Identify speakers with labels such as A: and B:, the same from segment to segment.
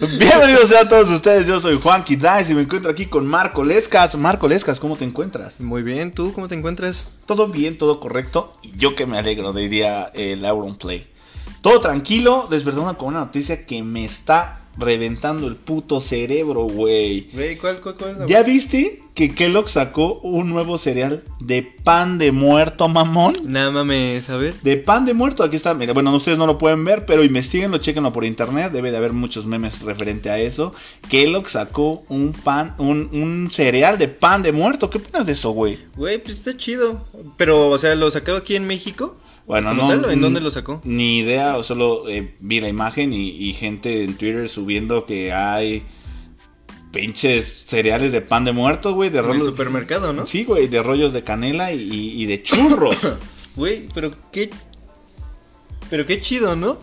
A: Bienvenidos a todos ustedes, yo soy Juanqui Dice y me encuentro aquí con Marco Lescas. Marco Lescas, ¿cómo te encuentras?
B: Muy bien, ¿tú cómo te encuentras?
A: Todo bien, todo correcto y yo que me alegro, diría el Auron Play. Todo tranquilo, despertando con una noticia que me está reventando el puto cerebro, güey.
B: Güey, ¿cuál, cuál, cuál?
A: ¿Ya viste que Kellogg sacó un nuevo cereal de pan de muerto, mamón?
B: Nada mames, a ver.
A: De pan de muerto, aquí está. Mira, bueno, ustedes no lo pueden ver, pero investiguenlo, chequenlo por internet. Debe de haber muchos memes referente a eso. Kellogg sacó un pan, un, un cereal de pan de muerto. ¿Qué opinas de eso, güey?
B: Güey, pues está chido. Pero, o sea, ¿lo sacó aquí en México?
A: Bueno,
B: ¿Como
A: no.
B: tal, ¿En dónde lo sacó?
A: Ni idea, o solo eh, vi la imagen y, y gente en Twitter subiendo que hay pinches cereales de pan de muerto, güey, de
B: En el
A: rollos.
B: supermercado, ¿no?
A: Sí, güey, de rollos de canela y, y de churros.
B: Güey, pero qué. Pero qué chido, ¿no?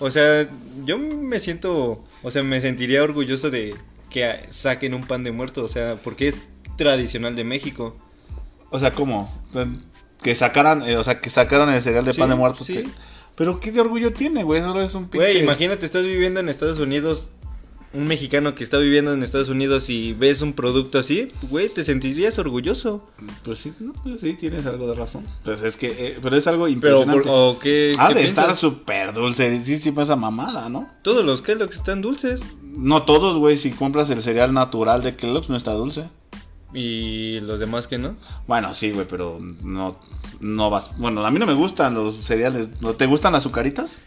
B: O sea, yo me siento. O sea, me sentiría orgulloso de que saquen un pan de muerto. O sea, porque es tradicional de México.
A: o sea, ¿cómo? Que sacaran, eh, o sea, que sacaran el cereal de
B: Sí,
A: pan de muerto.
B: sí.
A: que- Pero qué de orgullo tiene, güey, solo es un pinche.
B: Güey, imagínate, estás viviendo en Estados Unidos. Un mexicano que está viviendo en Estados Unidos y ves un producto así, güey, te sentirías orgulloso.
A: Pues sí, no, pues sí, tienes algo de razón. Pues es que, eh, pero es algo
B: Pero,
A: impresionante.
B: por- ¿o qué,
A: ha
B: qué
A: de estar súper dulce, sí, sí, esa mamada, ¿no?
B: Todos los Kellogg's están dulces.
A: No todos, güey, si compras el cereal natural de Kellogg's no está dulce.
B: Y los demás que no.
A: Bueno, sí, güey, pero no, no vas. Bueno, a mí no me gustan los cereales. ¿No ¿Te gustan las azucaritas?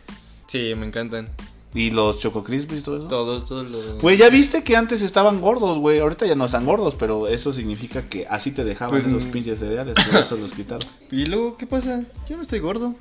B: Sí, me encantan.
A: ¿Y los Choco Crispies y todo eso?
B: Todos, todos los.
A: Güey, ya viste que antes estaban gordos, güey. Ahorita ya no están gordos, pero eso significa que así te dejaban
B: Pues,
A: esos
B: mm.
A: pinches cereales. Por eso los quitaron.
B: ¿Y luego qué pasa? Yo no estoy gordo.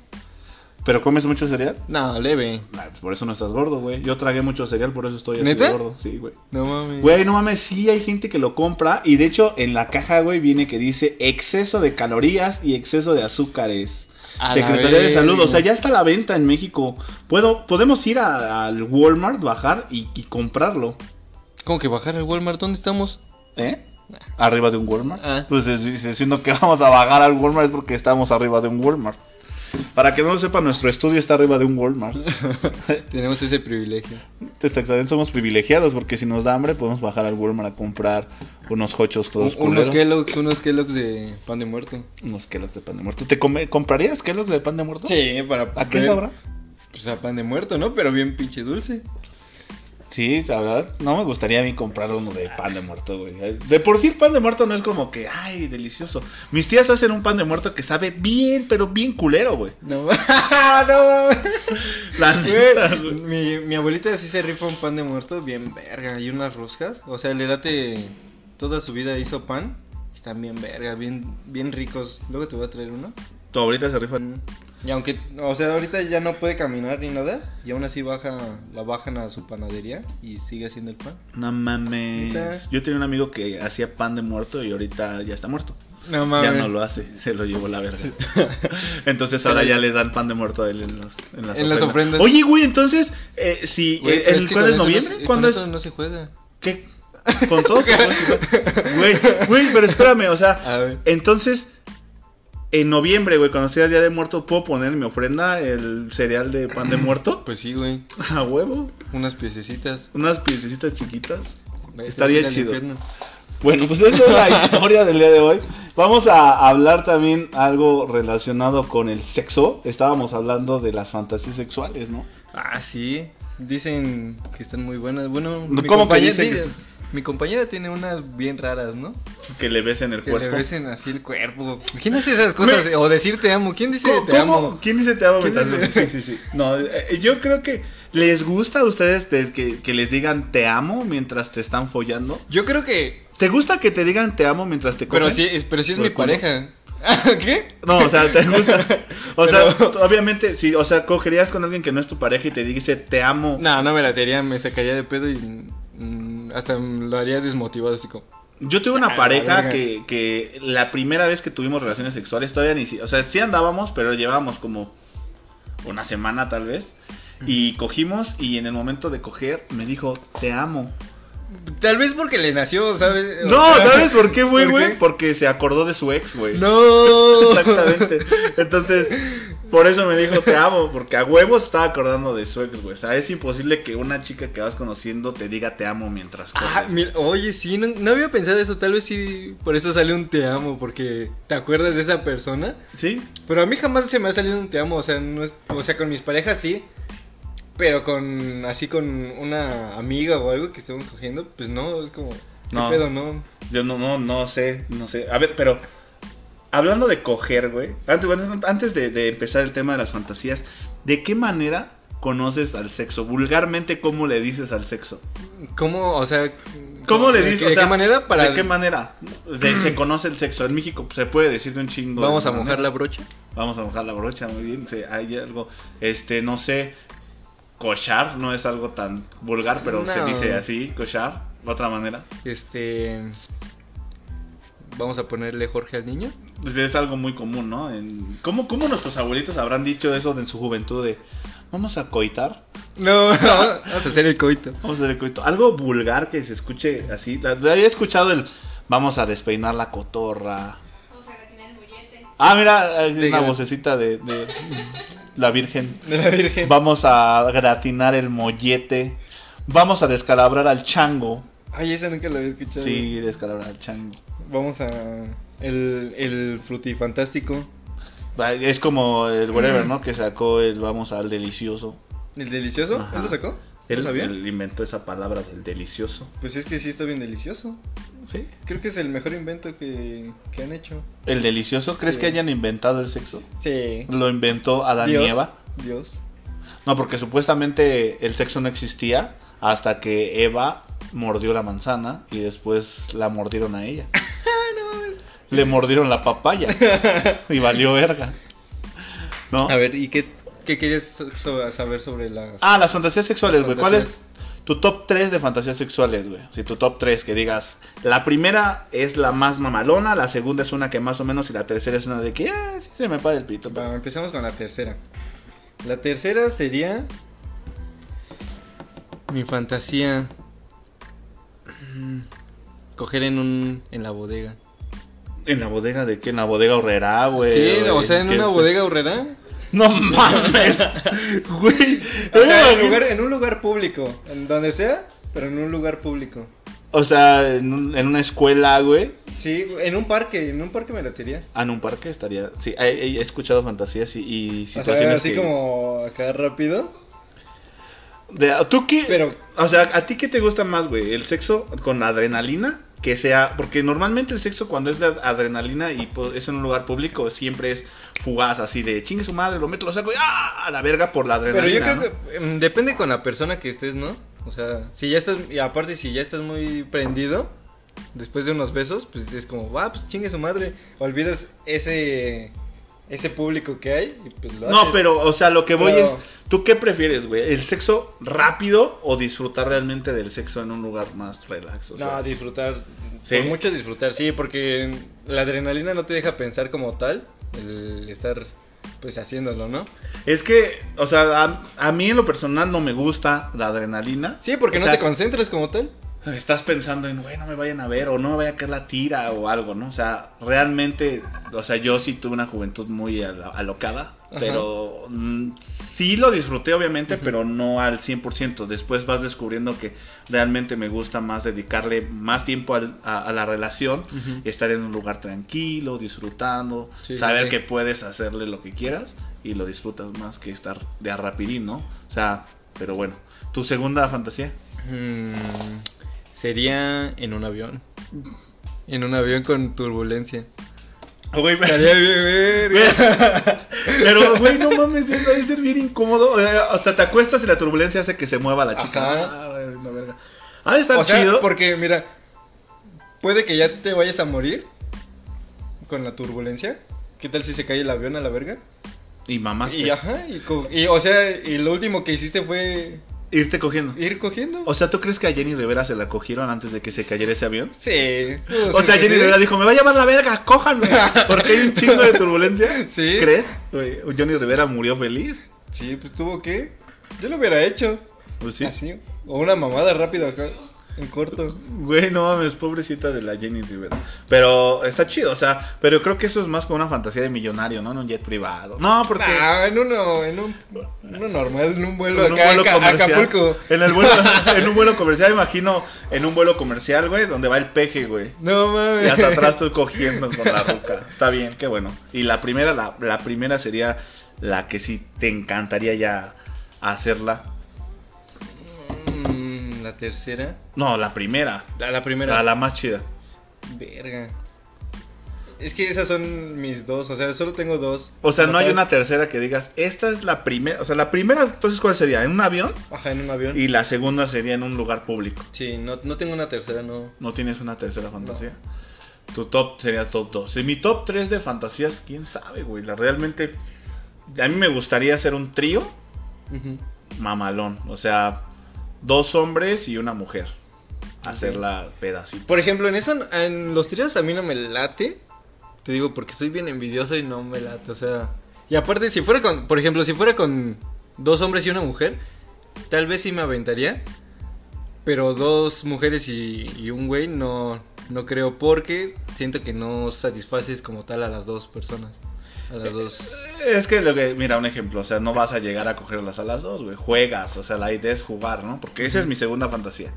A: ¿Pero comes mucho cereal?
B: No, leve.
A: Nah, pues por eso no estás gordo, güey. Yo tragué mucho cereal, por eso estoy así
B: ¿Neta?
A: de gordo. Sí, güey.
B: No mames.
A: Güey, no mames, sí hay gente que lo compra. Y de hecho, en la caja, güey, viene que dice exceso de calorías y exceso de azúcares.
B: A
A: Secretaría de. Salud, o sea, ya está a la venta en México. Puedo, podemos ir a- al Walmart, bajar y, y comprarlo.
B: ¿Cómo que bajar al Walmart? ¿Dónde estamos?
A: ¿Eh? Arriba de un Walmart.
B: Ah.
A: Pues es- es diciendo que vamos a bajar al Walmart es porque estamos arriba de un Walmart. Para que no lo sepa, nuestro estudio está arriba de un Walmart.
B: Tenemos ese privilegio.
A: Exactamente, somos privilegiados porque si nos da hambre podemos bajar al Walmart a comprar unos hochos todos
B: Un- unos. Kellogg's, unos Kellogg's de pan de muerto.
A: Unos Kellogg's de pan de muerto. ¿Te come- comprarías Kellogg's de pan de muerto?
B: Sí, para.
A: ¿A qué sabrá?
B: Pues a pan de muerto, ¿no? Pero bien pinche dulce.
A: Sí, la verdad, no me gustaría a mí comprar uno de pan de muerto, güey. De por sí el pan de muerto no es como que, ay, delicioso. Mis tías hacen un pan de muerto que sabe bien, pero bien culero, güey.
B: No, no mames.
A: La neta,
B: Güey,
A: güey.
B: mi, mi abuelita sí se rifa un pan de muerto bien verga y unas roscas. O sea, le late toda su vida hizo pan. Están bien verga, bien, bien ricos. Luego te voy a traer uno.
A: Tu abuelita se rifa.
B: Y aunque, o sea, ahorita ya no puede caminar ni nada, y aún así baja, la bajan a su panadería y sigue haciendo el pan.
A: No mames.
B: Neta.
A: Yo tenía un amigo que hacía pan de muerto y ahorita ya está muerto.
B: No
A: Ya no lo hace, se lo llevó la verga. Entonces ahora ya le dan pan de muerto a él en, los- en las,
B: En las ofrendas.
A: Oye, güey, entonces, eh, si
B: Güey,
A: eh, el
B: que
A: cuál
B: con
A: es
B: eso no
A: noviembre,
B: se-
A: ¿cuándo
B: con
A: es?
B: eso no se juega.
A: ¿Qué? Con todo. Güey, güey, pero espérame, o sea, entonces en noviembre, güey, cuando sea el día de muerto, ¿puedo poner en mi ofrenda el cereal de pan de muerto?
B: Pues sí, güey.
A: A huevo.
B: Unas piececitas.
A: Unas piececitas chiquitas. Estaría chido. Bueno, pues esa es la historia del día de hoy. Vamos a hablar también algo relacionado con el sexo. Estábamos hablando de las fantasías sexuales, ¿no?
B: Ah, sí. Dicen que están muy buenas. Bueno,
A: ¿Cómo
B: mi,
A: que
B: compañera,
A: dicen que
B: di- mi compañera tiene unas bien raras, ¿no?
A: Que le besen el
B: Que
A: cuerpo.
B: le besen así el cuerpo. ¿Quién hace esas cosas? O decir te amo. ¿Quién dice
A: ¿Cómo-
B: te amo?
A: ¿Quién dice te amo?
B: ¿Quién
A: mientras-
B: dice?
A: Sí, sí, sí. No, eh, yo creo que les gusta a ustedes des- que, que les digan te amo mientras te están follando.
B: Yo creo que.
A: ¿Te gusta que te digan te amo mientras te cogen?
B: Pero sí, pero sí es mi
A: culo.
B: pareja. ¿Qué?
A: No, o sea, te gusta. O
B: Pero-
A: sea, obviamente, sí, o sea, cogerías con alguien que no es tu pareja y te dice te amo.
B: No, no me la tería, me sacaría de pedo y hasta lo haría desmotivado así como.
A: Yo tuve una pareja que, que la primera vez que tuvimos relaciones sexuales todavía ni si, o sea, sí andábamos, pero llevábamos como una semana tal vez. Y cogimos y en el momento de coger me dijo, te amo.
B: Tal vez porque le nació, ¿sabes?
A: No, ¿sabes por qué, güey,
B: ¿Por
A: güey? Porque se acordó de su ex, güey.
B: No.
A: Exactamente. Entonces, Por eso me dijo te amo, porque a huevos estaba acordando de su ex, güey. O sea, es imposible que una chica que vas conociendo te diga te amo mientras
B: Ah,
A: coges.
B: mira, oye, sí, no, no había pensado eso. Tal vez sí, por eso sale un te amo, porque te acuerdas de esa persona.
A: ¿Sí?
B: Pero a mí jamás se me ha salido un te amo, o sea, no es, o sea, con mis parejas sí. Pero con, así con una amiga o algo que estemos cogiendo, pues no, es como, ¿qué
A: No.
B: pedo, no?
A: Yo no, no, no sé, no sé. A ver, pero hablando de coger, güey. Antes, de, de empezar el tema de las fantasías, ¿de qué manera conoces al sexo? Vulgarmente, ¿cómo le dices al sexo?
B: ¿Cómo, o sea,
A: ¿Cómo le dices? O
B: ¿De
A: sea,
B: qué manera? Para,
A: ¿De qué manera de- se conoce el sexo? En México pues, se puede decir de un chingo.
B: ¿Vamos a mojar la brocha?
A: Vamos a mojar la brocha, muy bien. Sí, hay algo, este, no sé, cochar, no es algo tan vulgar, pero se dice así, cochar, otra manera.
B: Este, vamos a ponerle Jorge al niño.
A: Pues es algo muy común, ¿no? En, ¿cómo, ¿Cómo nuestros abuelitos habrán dicho eso de en su juventud de vamos a coitar?
B: No, vamos a hacer el coito.
A: Vamos a hacer el coito. Algo vulgar que se escuche así. Había escuchado el vamos a despeinar la cotorra.
C: Vamos a gratinar el mollete.
A: Ah, mira, hay una
B: Dígame.
A: vocecita de, de la Virgen.
B: De la Virgen.
A: Vamos a gratinar el mollete. Vamos a descalabrar al chango.
B: Ay, esa nunca la había escuchado.
A: Sí, descalabrar al chango.
B: Vamos a. El, el frutifantástico.
A: Es como el whatever, ¿no? Que sacó el vamos al delicioso.
B: ¿El delicioso?
A: Ajá.
B: ¿Él lo sacó? ¿No
A: Él,
B: sabía?
A: él inventó esa palabra del delicioso.
B: Pues es que sí está bien delicioso.
A: ¿Sí?
B: Creo que es el mejor invento que, que han hecho.
A: ¿El delicioso? ¿Crees
B: Sí.
A: que hayan inventado el sexo?
B: Sí.
A: ¿Lo inventó Adán
B: Dios.
A: y Eva?
B: Dios.
A: No, porque supuestamente el sexo no existía hasta que Eva mordió la manzana y después la mordieron a ella. Le mordieron la papaya y valió verga. ¿No?
B: A ver, ¿y qué, qué quieres so- saber sobre las.
A: Ah, las fantasías sexuales, güey. ¿Cuál es tu top 3 de fantasías sexuales, güey? Si tu top 3 que digas, la primera es la más mamalona, la segunda es una que más o menos y la tercera es una de que, ah, sí se me para el pito. pero-
B: Va, empezamos con la tercera. La tercera sería. Mi fantasía. Mm, Coger en un. en la bodega.
A: ¿En la bodega de qué? ¿En la bodega horrera, güey?
B: sí, o sea, en
A: ¿Qué-
B: una bodega horrera.
A: No mames, güey.
B: O sea, en, lugar- en un lugar público. En donde sea, pero en un lugar público.
A: O sea, en, un- en una escuela, güey.
B: Sí, en un parque. En un parque me latería.
A: Ah, en un parque estaría. Sí, he, he escuchado fantasías y, y
B: O
A: situaciones.
B: sea, así
A: que-
B: como acá rápido.
A: De- ¿Tú qué?
B: Pero-
A: O sea, ¿a ti qué te gusta más, güey? ¿El sexo con adrenalina? Que sea. Porque normalmente el sexo, cuando es de adrenalina y pues, es en un lugar público, siempre es fugaz, así de chingue su madre, lo meto, lo saco y ¡ah! A la verga por la
B: Pero
A: adrenalina.
B: yo creo
A: ¿no?
B: que mm, depende con la persona que estés, ¿no? O sea, si ya estás, y aparte si ya estás muy prendido, después de unos besos, pues es como, va, pues chingue su madre, olvidas ese, ese público que hay y pues lo
A: No,
B: haces.
A: pero, o sea, lo que voy
B: Pero-
A: es. ¿Tú qué prefieres, güey? ¿El sexo rápido o disfrutar realmente del sexo en un lugar más relax? O sea,
B: No, disfrutar,
A: ¿Sí?
B: por mucho disfrutar, sí, porque la adrenalina no te deja pensar como tal, el estar pues haciéndolo, ¿no?
A: Es que, o sea, a, a mí en lo personal no me gusta la adrenalina.
B: Sí, porque
A: O
B: no
A: sea,
B: te concentras como tal.
A: Estás pensando en, güey, no me vayan a ver o no me vaya a caer la tira o algo, ¿no? O sea, realmente, o sea, yo sí tuve una juventud muy alo- alocada,
B: Ajá.
A: pero mm, sí lo disfruté obviamente, pero no al 100%. Después vas descubriendo que realmente me gusta más dedicarle más tiempo al- a, a la relación, estar en un lugar tranquilo, disfrutando,
B: Sí,
A: saber
B: sí.
A: que puedes hacerle lo que quieras y lo disfrutas más que estar de a rapidín, ¿no? O sea, pero bueno, ¿tu segunda fantasía?
B: Mm, sería en un avión. En un avión con turbulencia.
A: Güey,
B: Estaría bien, verga.
A: Pero, güey, no mames, eso debe ser bien incómodo. Eh, Hasta te acuestas y la turbulencia hace que se mueva la chica. Ah, güey, no, verga. Ah, está
B: O sea,
A: chido.
B: porque mira, puede que ya te vayas a morir con la turbulencia. ¿Qué tal si se cae el avión a la verga?
A: Y mamás,
B: Y ajá, y, o sea, y lo último que hiciste fue
A: irte cogiendo.
B: ir cogiendo.
A: O sea, ¿tú crees que a Jenny Rivera se la cogieron antes de que se cayera ese avión?
B: Sí.
A: O sea, Jenny Rivera dijo, me va a llevar la verga, cójanme. Porque hay un chingo de turbulencia.
B: Sí.
A: ¿Crees? Johnny Rivera murió feliz.
B: Sí, pues tuvo que. Yo lo hubiera hecho.
A: Pues sí.
B: Así. O una mamada rápida acá. En corto.
A: Güey, no mames, pobrecita de la Jenny Rivera. Pero está chido, o sea, pero creo que eso es más como una fantasía de millonario, ¿no? En un jet privado. No, porque...
B: Ah, en uno, en un, uno normal, en un vuelo
A: en un vuelo
B: acá-
A: comercial.
B: Acapulco.
A: En, el vuelo, en un vuelo comercial, imagino, en un vuelo comercial, güey, donde va el peje, güey.
B: No
A: Y
B: mames.
A: hasta atrás estoy cogiendo con la ruca. Está bien, qué bueno. Y la primera, la, la primera sería la que sí te encantaría ya hacerla.
B: La tercera.
A: No, la primera.
B: La, la primera.
A: La, la más chida.
B: Verga. Es que esas son mis dos, o sea, solo tengo dos.
A: O sea, no hay una tercera que digas, esta es la primera. O sea, la primera, entonces, ¿cuál sería? ¿En un avión?
B: Ajá, en un avión.
A: Y la segunda sería en un lugar público.
B: Sí, no, no tengo una tercera, no.
A: ¿No tienes una tercera fantasía? Tu top sería top 2. Y mi top 3 de fantasías, quién sabe, güey. La, realmente, a mí me gustaría hacer un trío mamalón. O sea, dos hombres y una mujer. Hacerla pedacito.
B: Por ejemplo, en eso, en los tríos a mí no me late. Te digo, porque soy bien envidioso y no me late, o sea. Y aparte, si fuera con, por ejemplo, si fuera con dos hombres y una mujer, tal vez sí me aventaría. Pero dos mujeres y, y un güey no, no creo, porque siento que no satisfaces como tal a las dos personas. A las dos.
A: Es que lo que, mira, un ejemplo, o sea, no vas a llegar a cogerlas a las dos, güey. Juegas, o sea, la idea es jugar, ¿no? Porque esa es mi segunda fantasía.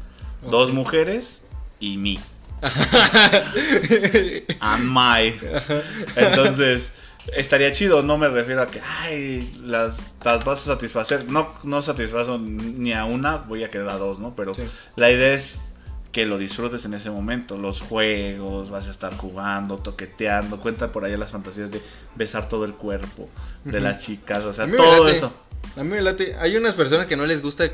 A: Dos mujeres y mí. And my. Entonces, estaría chido, no me refiero a que, ay, las, las vas a satisfacer. No, no satisfazo ni a una, voy a querer a dos, ¿no? Pero
B: Sí.
A: la idea es que lo disfrutes en ese momento. Los juegos, vas a estar jugando, toqueteando. Cuenta por allá las fantasías de besar todo el cuerpo de las chicas, o sea, todo
B: late.
A: eso.
B: A mí me late. Hay unas personas que no les gusta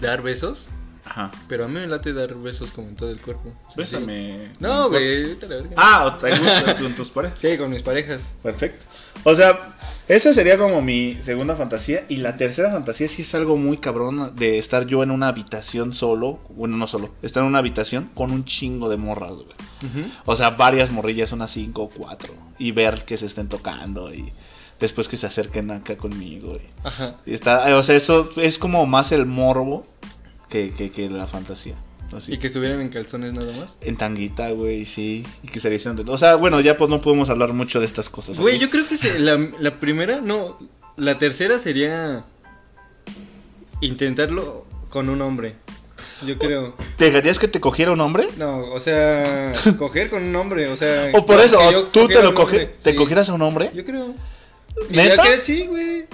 B: dar besos,
A: Ajá.
B: pero a mí me late dar besos como en todo el cuerpo. O sea,
A: Bésame.
B: sí. No, güey, vete a la verga.
A: Ah, te gusta en tus parejas.
B: Sí, con mis parejas.
A: Perfecto. O sea, esa sería como mi segunda fantasía. Y la tercera fantasía sí es algo muy cabrón de estar yo en una habitación solo. Bueno, no solo. Estar en una habitación con un chingo de morras, güey. O sea, varias morrillas, unas cinco o cuatro. Y ver que se estén tocando y después que se acerquen acá conmigo. Y,
B: Ajá.
A: y está, o sea, eso es como más el morbo que, que, que la fantasía. Así.
B: Y que estuvieran en calzones nada más.
A: En tanguita, güey, sí. Y que se hicieron de- O sea, bueno, ya pues no podemos hablar mucho de estas cosas.
B: Güey, yo creo que se- la, la primera, no, la tercera sería intentarlo con un hombre. Yo creo.
A: ¿Te dejarías que te cogiera un hombre?
B: No, o sea, coger con un hombre, o sea.
A: O por eso,
B: yo
A: ¿tú te lo coge, te
B: Sí,
A: cogieras a un hombre?
B: Yo creo.
A: ¿Neta?
B: ya que- sí, güey.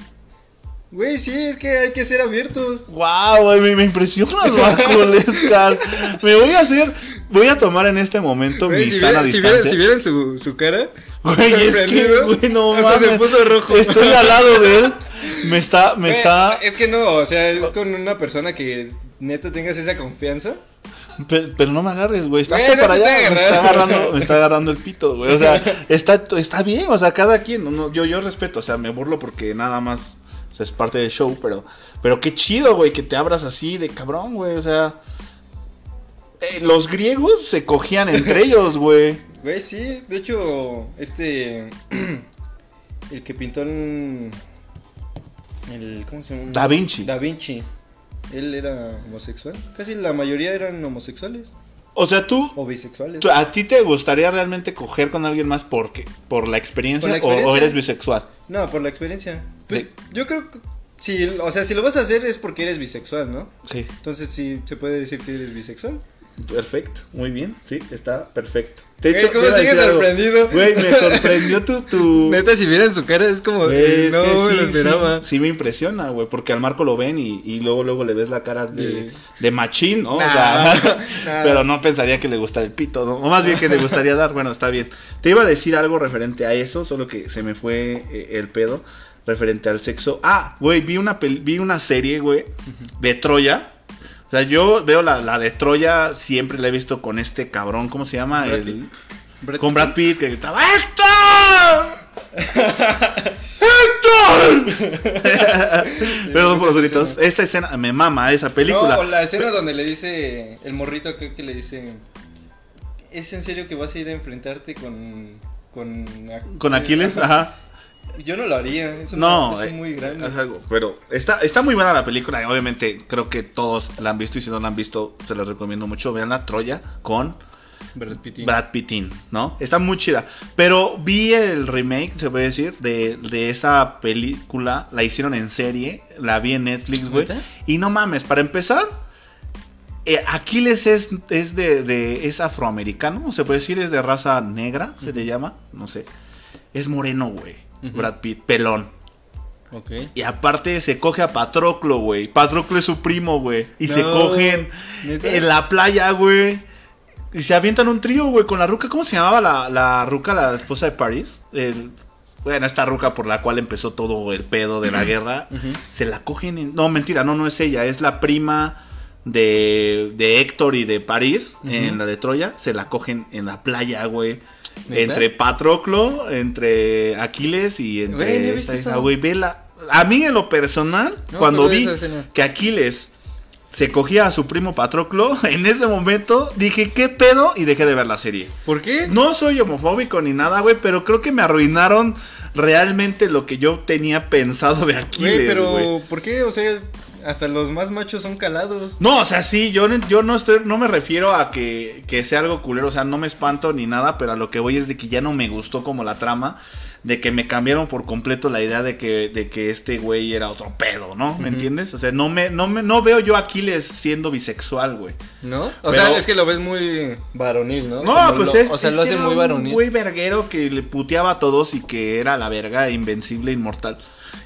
B: Güey, sí, es que hay que ser abiertos.
A: Wow, güey, me, me impresionas, Marcolescas. me voy a hacer, voy a tomar en este momento
B: Güey,
A: mi
B: si,
A: sana
B: vieran, si, vieran, si vieran su, su cara,
A: Güey, es que, güey, no
B: hasta se
A: mames.
B: puso rojo.
A: Estoy al lado de él. Me está, me
B: Güey,
A: está.
B: Es que no, o sea, es con una persona que neto tengas esa confianza.
A: Pero, pero no me agarres, güey. Estás para allá. Me está,
B: agarrando.
A: me está agarrando el pito, güey. O sea, está, está bien. O sea, cada quien. no, no, yo, yo respeto. O sea, me burlo porque nada más sea, es parte del show. Pero, pero qué chido, güey, que te abras así de cabrón, güey. O sea, eh, los griegos se cogían entre ellos, güey.
B: Güey, sí, de hecho, este. el que pintó el. el ¿Cómo se llama?
A: Da Vinci.
B: Da Vinci. Él era homosexual. Casi la mayoría eran homosexuales
A: O sea, tú.
B: o bisexuales.
A: tú- ¿A ti te gustaría realmente coger con alguien más porque, por la experiencia,
B: Por la
A: o- O,
B: experiencia.
A: eres bisexual?
B: No, por la experiencia. Pues,
A: Sí.
B: yo creo que. Si, o sea, si lo vas a hacer es porque eres bisexual, ¿no?
A: Sí.
B: Entonces sí se puede decir que eres bisexual.
A: Perfecto, muy bien, sí, está perfecto.
B: Güey,
A: hecho,
B: ¿cómo
A: te
B: sigues sorprendido?
A: Güey, me sorprendió tu... tu...
B: Neta, si vieran su cara es como.
A: Es
B: no
A: que
B: me
A: sí,
B: esperaba.
A: Sí, sí me impresiona, güey, porque al Marco lo ven y, y luego luego le ves la cara de,
B: De-
A: de machín, ¿no? O sea, pero no pensaría que le gustara el pito, ¿no? O más bien que le gustaría dar, bueno, está bien. Te iba a decir algo referente a eso, solo que se me fue eh, el pedo referente al sexo. Ah, güey, vi una, vi una serie, güey, de Troya. O sea, yo veo la, la de Troya, siempre la he visto con este cabrón, ¿cómo se llama?
B: Brad
A: El-.
B: Brad
A: con. Brad Pitt que gritaba ¡Héctor! ¡Héctor! Perdón por los gritos.
B: escena.
A: Esa escena me mama esa película.
B: No, la escena donde le dice el morrito acá que le dice ¿Es en serio que vas a ir a enfrentarte con con,
A: Con Aquiles,
B: Ajá.
A: ajá.
B: Yo no lo haría, es, una-
A: No,
B: es
A: eh,
B: muy grande.
A: es algo, pero está, está muy buena la película. y Obviamente, creo que todos la han visto y si no la han visto, se las recomiendo mucho. Vean la Troya con
B: Brad Pitt.
A: Brad Pittin, ¿no? Está muy chida. Pero vi el remake, se puede decir, de, de esa película. La hicieron en serie. La vi en Netflix, güey. Y no mames, para empezar, eh, Aquiles es, es de, de- es afroamericano, se puede decir, es de raza negra, se le llama, no sé. Es moreno, güey. Brad Pitt, pelón.
B: Ok.
A: Y aparte se coge a Patroclo, güey. Patroclo es su primo, güey. Y se cogen
B: ¿neta?
A: en la playa, güey. Y se avientan un trío, güey, con la ruca. ¿Cómo se llamaba la, la ruca, la esposa de París? El- bueno, esta ruca por la cual empezó todo el pedo de la guerra. Se la cogen en... No, mentira, no, no es ella. Es la prima de, de Héctor y de París,
B: Ujú.
A: en la de Troya. Se la cogen en la playa, güey. Entre Patroclo, entre Aquiles y entre...
B: Güey, no
A: esta güey, vela. A mí en lo personal,
B: No,
A: cuando vi que Aquiles se cogía a su primo Patroclo, en ese momento dije, ¿qué pedo? Y dejé de ver la serie.
B: ¿Por qué?
A: No soy homofóbico ni nada, güey, pero creo que me arruinaron realmente lo que yo tenía pensado de Aquiles,
B: Güey, pero. ¿por qué? O sea, hasta los más machos son calados.
A: No, o sea, sí, yo, no- yo no estoy, no me refiero a que, que sea algo culero, o sea, no me espanto ni nada, pero a lo que voy es de que ya no me gustó como la trama, de que me cambiaron por completo la idea de que, de que este güey era otro pedo, ¿no? ¿Me entiendes? O sea, no me, no me, no veo yo a Aquiles siendo bisexual, güey.
B: ¿No? O
A: Pero-
B: sea, es que lo ves muy varonil, ¿no?
A: No,
B: Como
A: pues
B: lo-
A: es,
B: O sea,
A: es
B: lo hace muy
A: un
B: varonil.
A: güey verguero que le puteaba a todos y que era la verga, invencible, inmortal.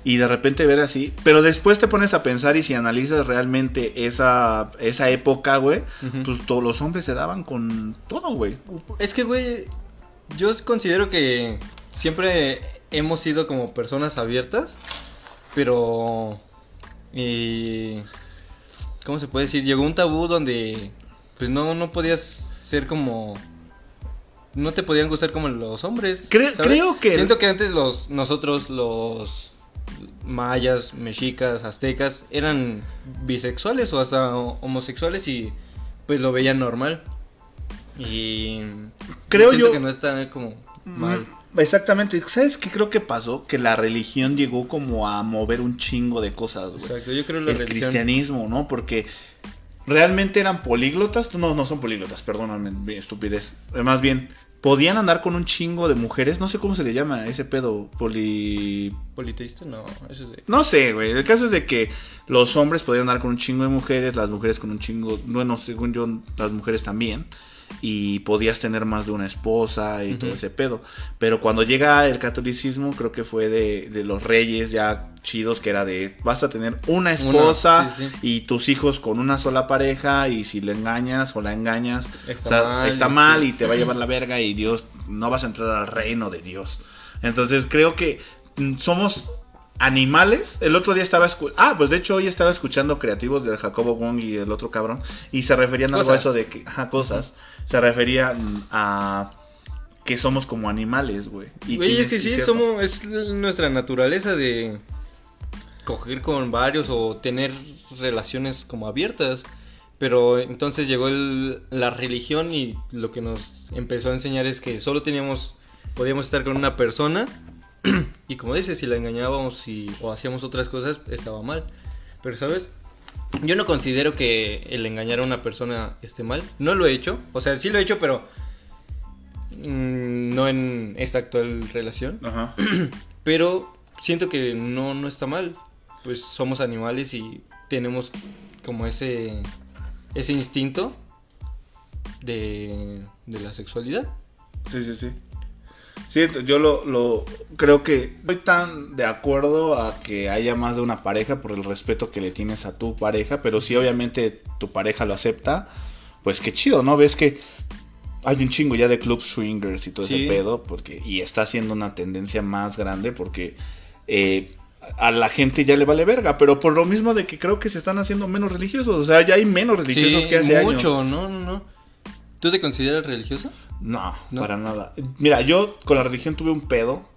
A: Y de repente ver así. Pero después te pones a pensar y si analizas realmente esa, esa época, güey, pues todos los hombres se daban con todo, güey.
B: Es que, güey, yo considero que siempre hemos sido como personas abiertas, pero... Y... ¿Cómo se puede decir? Llegó un tabú donde pues no, no podías ser como... No te podían gustar como los hombres.
A: Cre-
B: ¿sabes?
A: creo que-
B: Siento que antes los nosotros, los mayas, mexicas, aztecas, eran bisexuales o hasta homosexuales y pues lo veían normal. Y
A: Creo
B: siento
A: yo-
B: que no está como mal.
A: Exactamente. ¿Sabes qué creo que pasó? Que la religión llegó como a mover un chingo de cosas, güey.
B: Exacto, yo creo la
A: el
B: religión.
A: cristianismo, ¿no? Porque realmente eran políglotas, no, no son políglotas, perdóname, estupidez. Más bien, podían andar con un chingo de mujeres, no sé cómo se le llama ese pedo, poli...
B: ¿Politeísta? No, eso es de...
A: No sé, güey, el caso es de que los hombres podían andar con un chingo de mujeres, las mujeres con un chingo, bueno, según yo, las mujeres también. Y podías tener más de una esposa y todo ese pedo. Pero cuando llega el catolicismo, creo que fue de, de los reyes ya chidos, que era de vas a tener una esposa
B: sí, sí.
A: y tus hijos con una sola pareja. Y si le engañas o la engañas,
B: Está
A: o sea,
B: mal,
A: está
B: sí.
A: mal y te va a llevar la verga. Y Dios, no vas a entrar al reino de Dios. Entonces creo que mm, somos animales. El otro día estaba Ah, pues de hecho hoy estaba escuchando creativos del Jacobo Wong y el otro cabrón. Y se referían algo a
B: Cosas.
A: eso de que. Ajá, cosas. Se referían a. Que somos como animales, güey. Y
B: Güey, es que sí,
A: cierto.
B: somos, es nuestra naturaleza de coger con varios o tener relaciones como abiertas. Pero entonces llegó el- la religión y lo que nos empezó a enseñar es que solo teníamos, podíamos estar con una persona y como dices, si la engañábamos y, o hacíamos otras cosas, estaba mal. Pero, ¿sabes? Yo no considero que el engañar a una persona esté mal. No lo he hecho. O sea, sí lo he hecho, pero mm, no en esta actual relación.
A: Ajá.
B: Pero siento que no, no está mal. Pues somos animales y tenemos como ese, ese instinto de, de la sexualidad.
A: Sí, sí, sí. Sí, yo lo, lo creo que estoy tan de acuerdo a que haya más de una pareja por el respeto que le tienes a tu pareja, pero si obviamente tu pareja lo acepta, pues qué chido, ¿no? Ves que hay un chingo ya de club swingers y todo
B: Sí.
A: ese pedo, porque y está haciendo una tendencia más grande porque eh, a la gente ya le vale verga, pero por lo mismo de que creo que se están haciendo menos religiosos, o sea, ya hay menos religiosos que hace años.
B: mucho, no, no, no. ¿Tú te consideras religioso?
A: No,
B: ¿No?
A: para nada. Mira, yo con la religión tuve un pedo,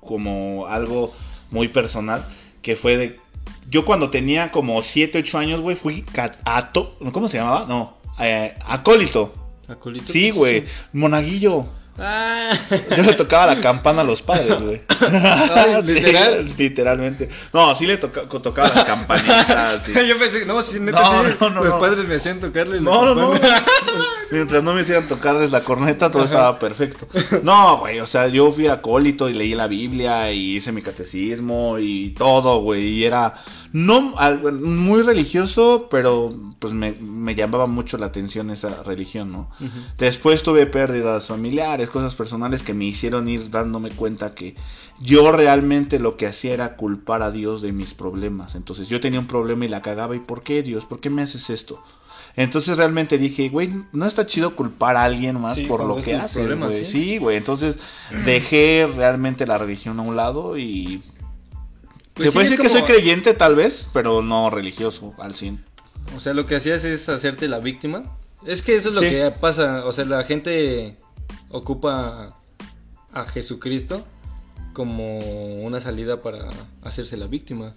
A: como algo muy personal, que fue de... Yo cuando tenía como 7, 8 años, güey, fui cato... ¿Cómo se llamaba? No, eh, acólito.
B: Acolito, ¿qué
A: Sí, güey, monaguillo.
B: Ah,
A: Yo le tocaba la campana a los padres, güey. Sí,
B: ¿literal?
A: literalmente. No, sí le toca- tocaba las campanitas. sí.
B: yo pensé, no, sí, neta,
A: No,
B: sí.
A: no, no,
B: los padres me hacían tocarle la
A: No, no, no. Mientras no me hicieran tocarles la corneta, todo
B: Ajá.
A: estaba perfecto. No, güey, o sea, yo fui acólito y leí la Biblia y hice mi catecismo y todo, güey. Y era no muy religioso, pero pues me, me llamaba mucho la atención esa religión, ¿no? Después tuve pérdidas familiares, cosas personales que me hicieron ir dándome cuenta que yo realmente lo que hacía era culpar a Dios de mis problemas. Entonces yo tenía un problema y la cagaba. ¿Y por qué Dios? ¿Por qué me haces esto? Entonces realmente dije, güey, no está chido culpar a alguien más
B: Sí,
A: por lo que hace, güey.
B: ¿sí?
A: Sí, güey. Entonces dejé realmente la religión a un lado y...
B: Pues
A: Se puede decir que soy creyente tal vez, pero no religioso al 100.
B: O sea, lo que hacías es hacerte la víctima. Es que eso es lo que pasa. O sea, la gente ocupa a Jesucristo como una salida para hacerse la víctima.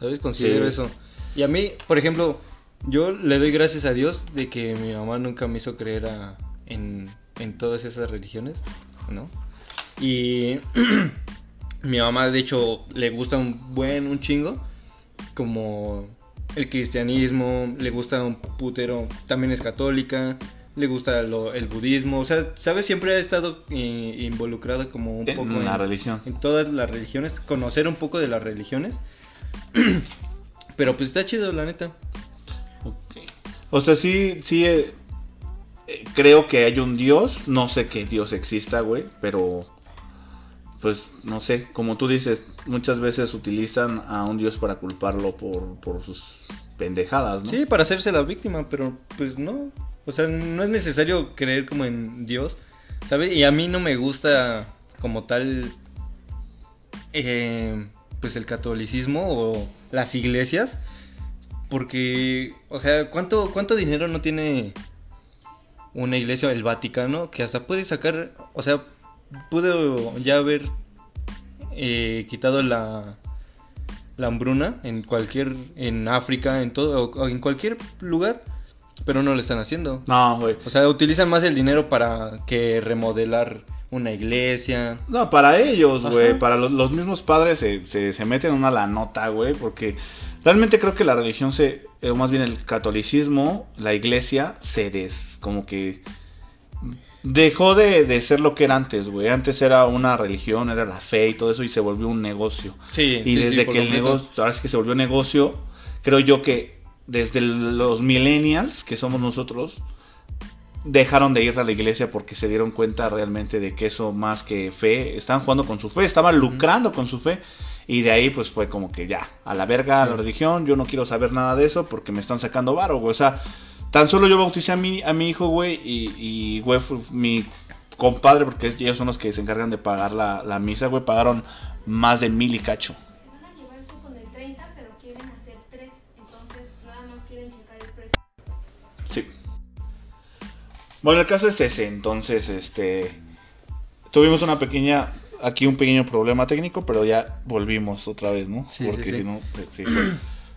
B: ¿Sabes? Considero
A: Sí.
B: eso. Y a mí, por ejemplo, yo le doy gracias a Dios de que mi mamá nunca me hizo creer a- en, en todas esas religiones, ¿no? Y mi mamá, de hecho, le gusta un buen, un chingo, como el cristianismo, le gusta un putero, también es católica, le gusta lo- el budismo, o sea, ¿sabes? Siempre ha estado eh, involucrada como un poco
A: En la religión.
B: en todas las religiones, conocer un poco de las religiones. Pero pues está chido, la neta.
A: O sea, sí, sí, eh, eh, creo que hay un Dios. No sé qué Dios exista, güey, pero pues no sé, como tú dices, muchas veces utilizan a un Dios para culparlo por, por sus pendejadas, ¿no?
B: Sí, para hacerse la víctima, pero pues no. O sea, no es necesario creer como en Dios, ¿sabes? Y a mí no me gusta como tal, eh, pues el catolicismo o las iglesias, porque, o sea, ¿cuánto, cuánto dinero no tiene una iglesia, el Vaticano, que hasta puede sacar, o sea, pudo ya haber eh, quitado la, la hambruna en cualquier, en África, en todo, o en cualquier lugar, pero no lo están haciendo.
A: No, güey.
B: O sea, utilizan más el dinero para que remodelar una iglesia.
A: No, para ellos, güey. Para los, los mismos padres se, se, se meten una la nota, güey. Porque realmente creo que la religión se. eh, O más bien el catolicismo, la iglesia, se des. Como que. Dejó de, de ser lo que era antes, güey. Antes era una religión, era la fe y todo eso, y se volvió un negocio.
B: Sí,
A: Y desde que el negocio, ahora es que se volvió negocio, creo yo que desde los millennials, que somos nosotros, dejaron de ir a la iglesia porque se dieron cuenta realmente de que eso más que fe, estaban jugando con su fe, estaban lucrando con su fe. Y de ahí pues fue como que ya, a la verga la
B: Sí.
A: religión, yo no quiero saber nada de eso porque me están sacando varo, güey. O sea, tan solo yo bauticé a mi, a mi hijo, güey, y, y, güey, fue mi compadre, porque ellos son los que se encargan de pagar la, la misa, güey, pagaron más de mil y cacho.
C: Se van a llevar esto con el 30, pero quieren hacer 3. Entonces, nada más quieren checar el precio.
A: Sí. Bueno, el caso es ese, entonces, este... Tuvimos una pequeña... Aquí un pequeño problema técnico, pero ya volvimos otra vez, ¿no?
B: Sí,
A: Porque
B: sí, sí.
A: si no... sí, sí.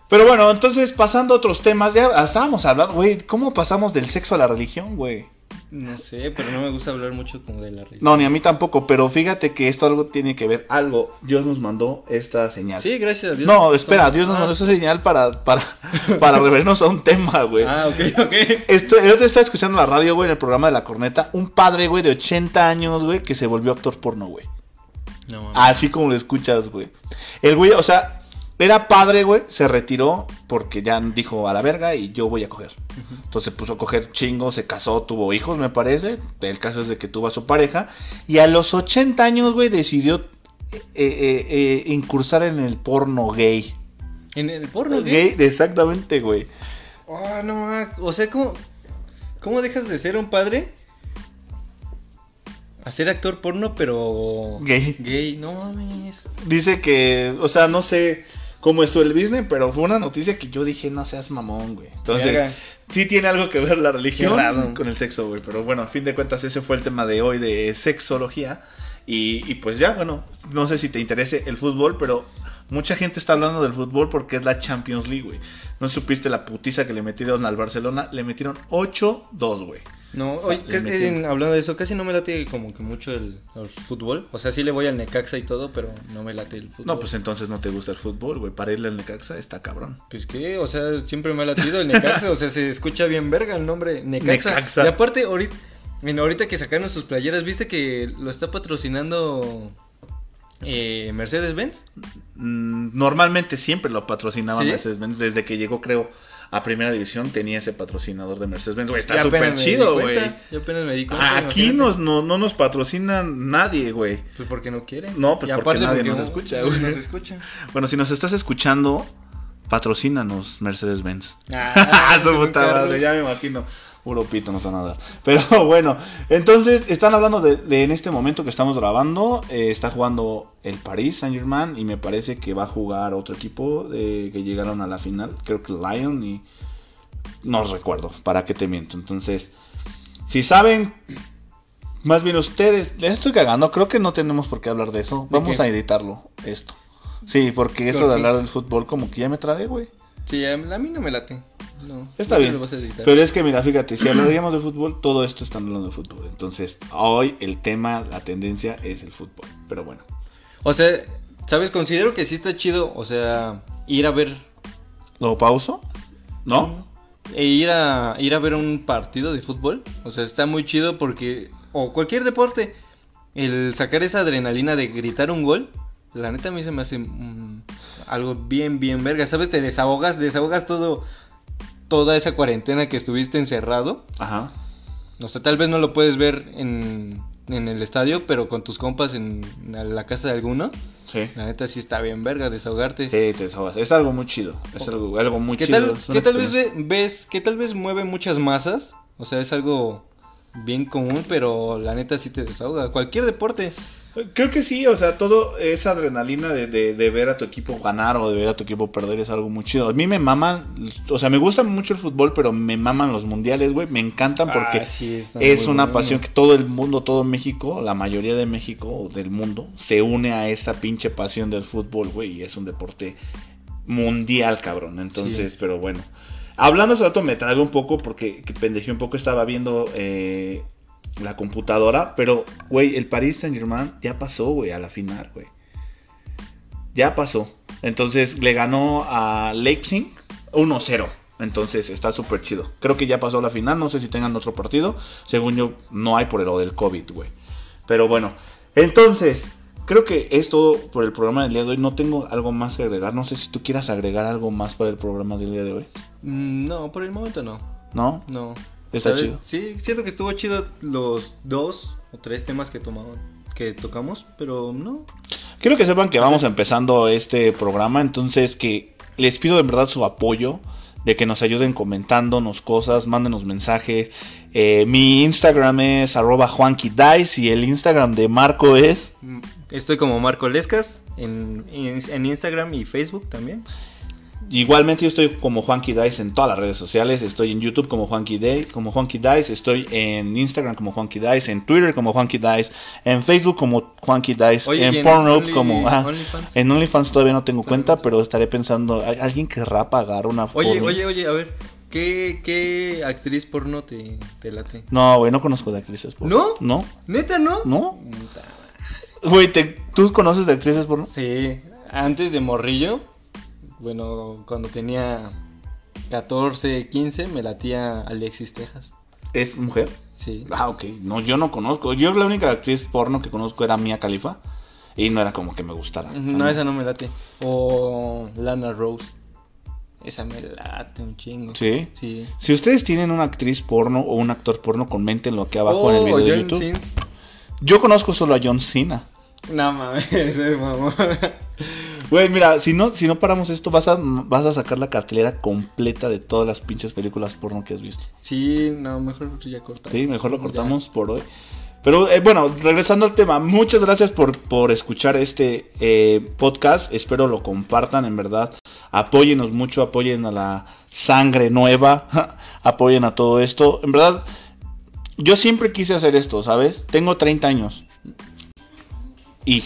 A: Pero bueno, entonces pasando a otros temas, ya estábamos hablando, güey, ¿cómo pasamos del sexo a la religión, güey?
B: No sé, pero no me gusta hablar mucho como de la religión.
A: No, ni a mí tampoco, pero fíjate que esto algo tiene que ver, algo, Dios nos mandó esta señal.
B: Sí, gracias a Dios.
A: No, espera,
B: Toma.
A: Dios nos
B: Ah.
A: mandó esta señal para, para, para revernos a un tema, güey.
B: Ah, ok, ok.
A: Esto, yo te estaba escuchando en la radio, güey, en el programa de la corneta. Un padre, güey, de 80 años, güey, que se volvió actor porno, güey.
B: No.
A: Así como lo escuchas, güey. El güey, o sea, era padre, güey, se retiró porque ya dijo a la verga y yo voy a coger. Entonces se puso a coger chingo, se casó, tuvo hijos, me parece. El caso es de que tuvo a su pareja. Y a los 80 años, güey, decidió eh, eh, eh, incursar en el porno gay.
B: En el porno,
A: Gay, exactamente, güey.
B: Oh, no, ma- o sea, ¿cómo, ¿cómo dejas de ser un padre a ser actor porno, pero
A: Gay.
B: Gay, no mames.
A: Dice que, o sea, no sé cómo estuvo el business, pero fue una noticia que yo dije, no seas mamón, güey. Entonces,
B: Verga.
A: sí tiene algo que ver la religión
B: raro.
A: con el sexo, güey. Pero bueno, a fin de cuentas, ese fue el tema de hoy de sexología. Y, y pues ya, bueno, no sé si te interese el fútbol, pero mucha gente está hablando del fútbol porque es la Champions League, güey. No supiste la putiza que le metieron al Barcelona. Le metieron 8-2, güey.
B: No,
A: O sea,
B: oye,
A: le
B: casi-
A: metieron.
B: en- hablando de eso, casi no me late como que mucho el, el fútbol. O sea, sí le voy al Necaxa y todo, pero no me late el fútbol.
A: No, pues entonces no te gusta el fútbol, güey. Para irle al Necaxa está cabrón.
B: Pues qué, o sea, siempre me ha latido el Necaxa, o sea, se escucha bien verga el nombre Necaxa.
A: Necaxa.
B: Y aparte, ahorita, que sacaron sus playeras, ¿viste que lo está patrocinando eh, Mercedes-Benz?
A: Mm, Normalmente siempre lo patrocinaba
B: ¿Sí?
A: Mercedes-Benz. Desde que llegó, creo, a Primera División tenía ese patrocinador de Mercedes-Benz. Güey, está súper chido, güey.
B: Yo apenas me di cuenta.
A: Aquí nos, no, no nos patrocina nadie, güey.
B: Pues porque no quieren.
A: No, pues
B: Y
A: porque nadie
B: porque
A: nos
B: no-
A: escucha, güey.
B: nos escucha.
A: Bueno, si nos estás escuchando, patrocínanos Mercedes-Benz.
B: Ah,
A: madre, ya me imagino. Puro pito, no está nada. Pero bueno, entonces están hablando de, de en este momento que estamos grabando. eh, está jugando el Paris Saint Germain y me parece que va a jugar otro equipo de, que llegaron a la final. Creo que Lyon y no recuerdo, para qué te miento. Entonces, si saben, más bien ustedes, les estoy cagando. Creo que no tenemos por qué hablar de eso.
B: ¿De
A: Vamos a editarlo, esto. Sí, porque eso
B: ¿Por
A: de hablar del fútbol como que ya me trabé, güey.
B: Sí, a mí no me late. No,
A: Está
B: no
A: bien.
B: lo vas a editar.
A: Pero es que mira, fíjate, si hablaríamos de fútbol, todo esto está hablando de fútbol. Entonces, hoy el tema, la tendencia es el fútbol. Pero bueno.
B: O sea, ¿sabes? Considero que sí está chido, o sea, ir a ver
A: ¿Lo pauso? ¿No?
B: e ir a ir a ver un partido de fútbol, o sea, está muy chido porque o cualquier deporte el sacar esa adrenalina de gritar un gol, la neta a mí se me hace mm, algo bien bien verga, ¿sabes? Te desahogas, desahogas todo toda esa cuarentena que estuviste encerrado.
A: Ajá.
B: O sea, tal vez no lo puedes ver en, en el estadio, pero con tus compas en, en la casa de alguno.
A: Sí.
B: La neta sí está bien verga desahogarte.
A: Sí, te desahogas. Es algo muy chido. Es algo, algo muy
B: ¿Qué
A: chido.
B: tal, qué tal vez ve- ves, qué tal vez mueve muchas masas? O sea, es algo bien común, pero la neta sí te desahoga. Cualquier deporte.
A: Creo que sí, o sea, todo esa adrenalina de, de, de ver a tu equipo ganar o de ver a tu equipo perder es algo muy chido. A mí me maman, o sea, me gusta mucho el fútbol, pero me maman los mundiales, güey. Me encantan porque
B: Ah, sí,
A: es una
B: bueno.
A: pasión que todo el mundo, todo México, la mayoría de México o del mundo, se une a esa pinche pasión del fútbol, güey. Y es un deporte mundial, cabrón. Entonces,
B: Sí.
A: pero bueno. Hablando hace rato me trago un poco porque que pendejé un poco, estaba viendo eh, la computadora, pero, güey, el Paris Saint Germain ya pasó, güey, a la final, güey. Ya pasó. Entonces le ganó a Leipzig 1-0. Entonces está súper chido. Creo que ya pasó a la final. No sé si tengan otro partido. Según yo, no hay por lo del COVID, güey. Pero bueno. Entonces, creo que es todo por el programa del día de hoy. No tengo algo más que agregar. No sé si tú quieras agregar algo más para el programa del día de hoy.
B: Mm, No, por el momento no.
A: ¿No?
B: No.
A: Está
B: ¿Sabes?
A: chido.
B: Sí, siento que estuvo chido los dos o tres temas que tomaban, que tocamos, pero no.
A: Quiero que sepan que vamos empezando este programa, entonces que les pido de verdad su apoyo, de que nos ayuden comentándonos cosas, mándenos mensajes. Eh, mi Instagram es arroba juanquidice y el Instagram de Marco es...
B: Mm, Estoy como Marco Lescas en, en, en Instagram y Facebook también.
A: Igualmente yo estoy como Juanqui Dice en todas las redes sociales, estoy en YouTube como Juanqui, Day, como Juanqui Dice, estoy en Instagram como Juanqui Dice, en Twitter como Juanqui Dice, en Facebook como Juanqui Dice,
B: Oye,
A: en Pornhub
B: Only-
A: como... ah,
B: OnlyFans.
A: en OnlyFans todavía no tengo cuenta, pero estaré pensando, ¿hay- ¿alguien querrá pagar una
B: Oye,
A: por mí?
B: oye, oye, a ver, ¿qué, qué actriz porno te, te late?
A: No, güey, no conozco de actrices porno.
B: ¿No?
A: ¿No?
B: ¿Neta no?
A: ¿No? Güey, ¿te- ¿tú conoces de actrices porno?
B: Sí, antes de Morrillo, bueno, cuando tenía 14, 15, me latía Alexis Texas.
A: ¿Es mujer?
B: Sí.
A: Ah, ok. No, yo no conozco. Yo la única actriz porno que conozco era Mia Khalifa. Y no era como que me gustara.
B: No, esa no me late. O Lana Rose. Esa me late un chingo.
A: Sí.
B: Sí.
A: Si ustedes tienen una actriz porno o un actor porno, comenten lo que abajo
B: Oh,
A: en el video de
B: John
A: YouTube.
B: Sins.
A: Yo conozco solo a John Cena.
B: No mames, ese mamón.
A: Güey, mira, si no, si no paramos esto, vas a, vas a sacar la cartelera completa de todas las pinches películas porno que has visto.
B: Sí, no, mejor ya cortamos.
A: Sí, mejor lo cortamos por hoy. Pero eh, bueno, regresando al tema, muchas gracias por, por escuchar este eh, podcast. Espero lo compartan, en verdad. Apóyenos mucho, apoyen a la sangre nueva, apoyen a todo esto. En verdad, yo siempre quise hacer esto, ¿sabes? Tengo 30 años. Y